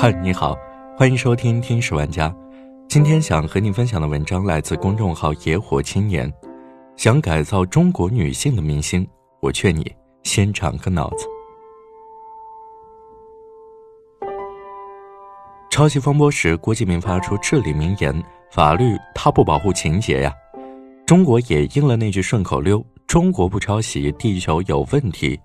嗨，你好，欢迎收听《听史玩家》。今天想和你分享的文章来自公众号“野火青年”。想改造中国女性的明星，我劝你先长个脑子。抄袭风波时，郭敬明发出至理名言：“法律它不保护情节呀。”中国也应了那句顺口溜：“中国不抄袭，地球有问题。”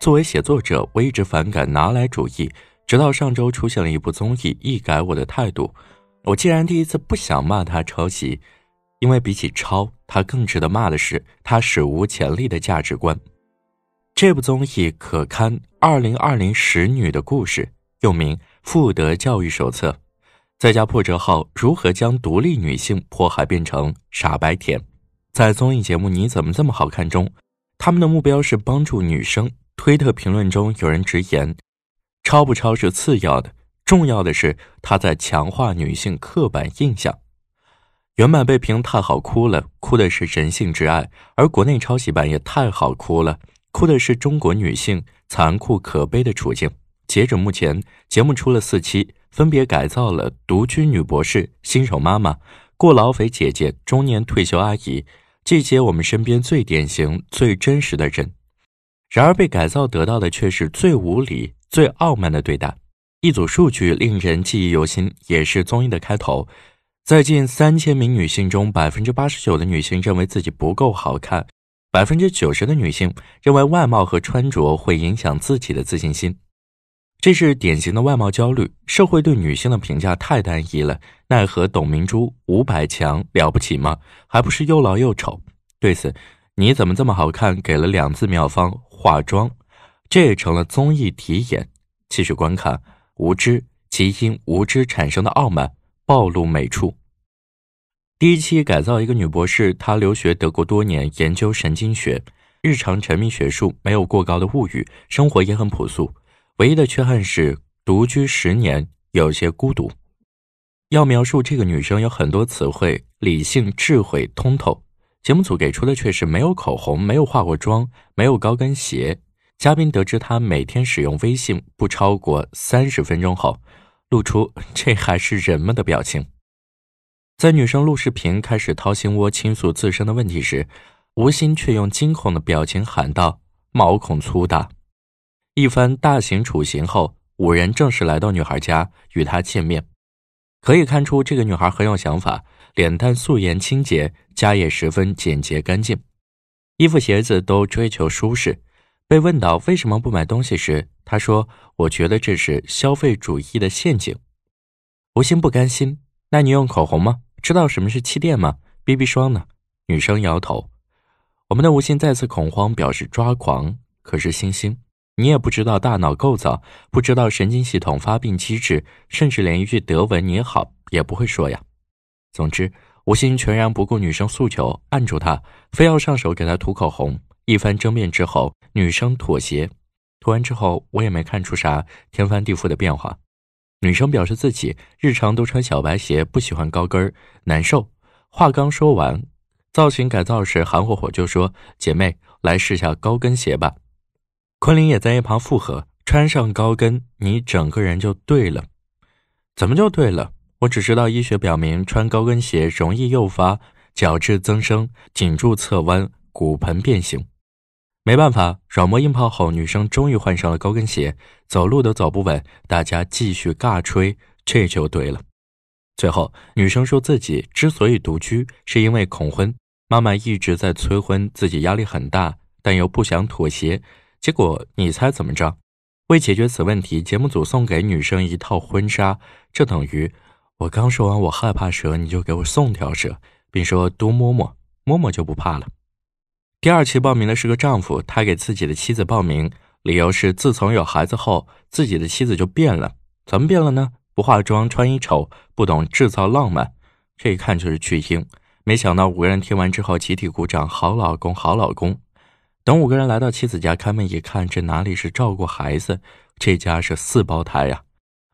作为写作者，我一直反感拿来主义。直到上周出现了一部综艺，一改我的态度。我竟然第一次不想骂他抄袭，因为比起抄，他更值得骂的是他史无前例的价值观。这部综艺可堪《二零二零使女的故事》，又名《妇德教育手册》。再加破折号，如何将独立女性迫害变成傻白甜？在综艺节目《你怎么这么好看》中，他们的目标是帮助女生。推特评论中有人直言。抄不抄是次要的，重要的是他在强化女性刻板印象。原版被评太好哭了，哭的是人性之爱；而国内抄袭版也太好哭了，哭的是中国女性残酷可悲的处境。截止目前，节目出了四期，分别改造了独居女博士、新手妈妈、过劳肥姐姐、中年退休阿姨这些我们身边最典型、最真实的人。然而，被改造得到的却是最无理。最傲慢的对待，一组数据令人记忆犹新，也是综艺的开头。在近三千名女性中，百分之八十九的女性认为自己不够好看，百分之九十的女性认为外貌和穿着会影响自己的自信心。这是典型的外貌焦虑。社会对女性的评价太单一了，奈何董明珠、吴百强了不起吗？还不是又老又丑？对此，你怎么这么好看？给了两字妙方：化妆。这也成了综艺题眼。继续观看，无知即因无知产生的傲慢暴露美处。第一期改造一个女博士，她留学德国多年，研究神经学，日常沉迷学术，没有过高的物欲，生活也很朴素。唯一的缺憾是独居十年，有些孤独。要描述这个女生，有很多词汇：理性、智慧、通透。节目组给出的却是没有口红，没有化过妆，没有高跟鞋。嘉宾得知他每天使用微信不超过三十分钟后，露出“这还是人吗”的表情。在女生录视频开始掏心窝倾诉自身的问题时，吴昕却用惊恐的表情喊道：“毛孔粗大。”一番大型处刑后，五人正式来到女孩家与她见面。可以看出，这个女孩很有想法，脸蛋素颜清洁，家也十分简洁干净，衣服鞋子都追求舒适。被问到为什么不买东西时，他说：“我觉得这是消费主义的陷阱。”吴昕不甘心：“那你用口红吗？知道什么是气垫吗？BB 霜呢？”女生摇头。我们的吴昕再次恐慌，表示抓狂。可是星星，你也不知道大脑构造，不知道神经系统发病机制，甚至连一句德文你好也不会说呀。总之，吴昕全然不顾女生诉求，按住她，非要上手给她涂口红。一番争辩之后，女生妥协。涂完之后，我也没看出啥天翻地覆的变化。女生表示自己日常都穿小白鞋，不喜欢高跟儿，难受。话刚说完，造型改造时，韩火火就说：“姐妹，来试下高跟鞋吧。”昆凌也在一旁附和：“穿上高跟，你整个人就对了。”怎么就对了？我只知道医学表明，穿高跟鞋容易诱发角质增生、颈柱侧弯、骨盆变形。没办法，软磨硬泡后，女生终于换上了高跟鞋，走路都走不稳。大家继续尬吹，这就对了。最后，女生说自己之所以独居，是因为恐婚，妈妈一直在催婚，自己压力很大，但又不想妥协。结果你猜怎么着？为解决此问题，节目组送给女生一套婚纱，这等于我刚说完我害怕蛇，你就给我送条蛇，并说多摸摸，摸摸就不怕了。第二期报名的是个丈夫，他给自己的妻子报名，理由是自从有孩子后，自己的妻子就变了。怎么变了呢？不化妆，穿衣丑，不懂制造浪漫，这一看就是巨婴。没想到五个人听完之后集体鼓掌，好老公，好老公。等五个人来到妻子家开门一看，这哪里是照顾孩子，这家是四胞胎呀！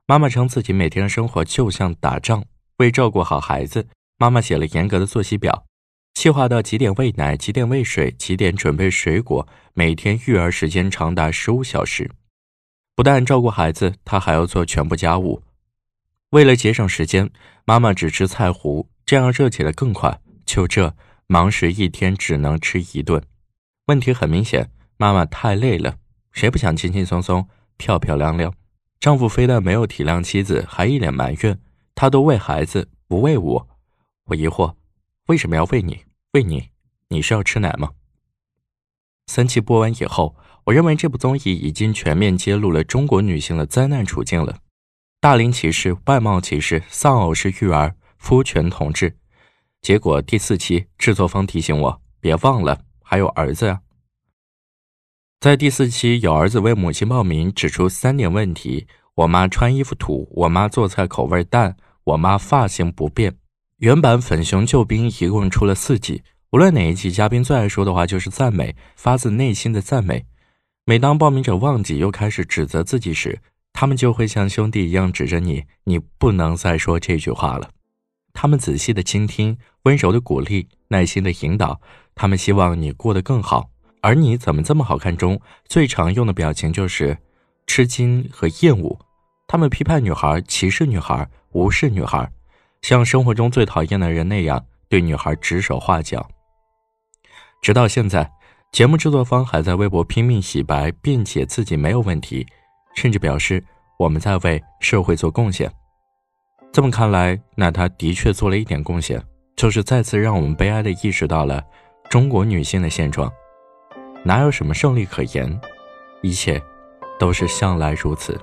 妈妈称自己每天的生活就像打仗，为照顾好孩子，妈妈写了严格的作息表。细化到几点喂奶，几点喂水，几点准备水果，每天育儿时间长达十五小时。不但照顾孩子，她还要做全部家务。为了节省时间，妈妈只吃菜糊，这样热起来更快。就这，忙时一天只能吃一顿。问题很明显，妈妈太累了。谁不想轻轻松松、漂漂亮亮？丈夫非但没有体谅妻子，还一脸埋怨：“他都为孩子，不为我。”我疑惑：为什么要喂你？喂你？你是要吃奶吗？三期播完以后，我认为这部综艺已经全面揭露了中国女性的灾难处境了：大龄歧视、外貌歧视、丧偶式育儿、夫权统治。结果第四期制作方提醒我：别忘了还有儿子呀。在第四期，有儿子为母亲报名，指出三点问题：我妈穿衣服土，我妈做菜口味淡，我妈发型不变。原版《粉熊救兵》一共出了四季，无论哪一季，嘉宾最爱说的话就是赞美，发自内心的赞美。每当报名者忘记又开始指责自己时，他们就会像兄弟一样指着你，你不能再说这句话了。他们仔细的倾听，温柔的鼓励，耐心的引导，他们希望你过得更好。而你怎么这么好看？中最常用的表情就是吃惊和厌恶。他们批判女孩，歧视女孩，无视女孩，像生活中最讨厌的人那样对女孩指手画脚。直到现在，节目制作方还在微博拼命洗白，辩解自己没有问题，甚至表示我们在为社会做贡献。这么看来，那他的确做了一点贡献，就是再次让我们悲哀的意识到了中国女性的现状。哪有什么胜利可言？一切都是向来如此。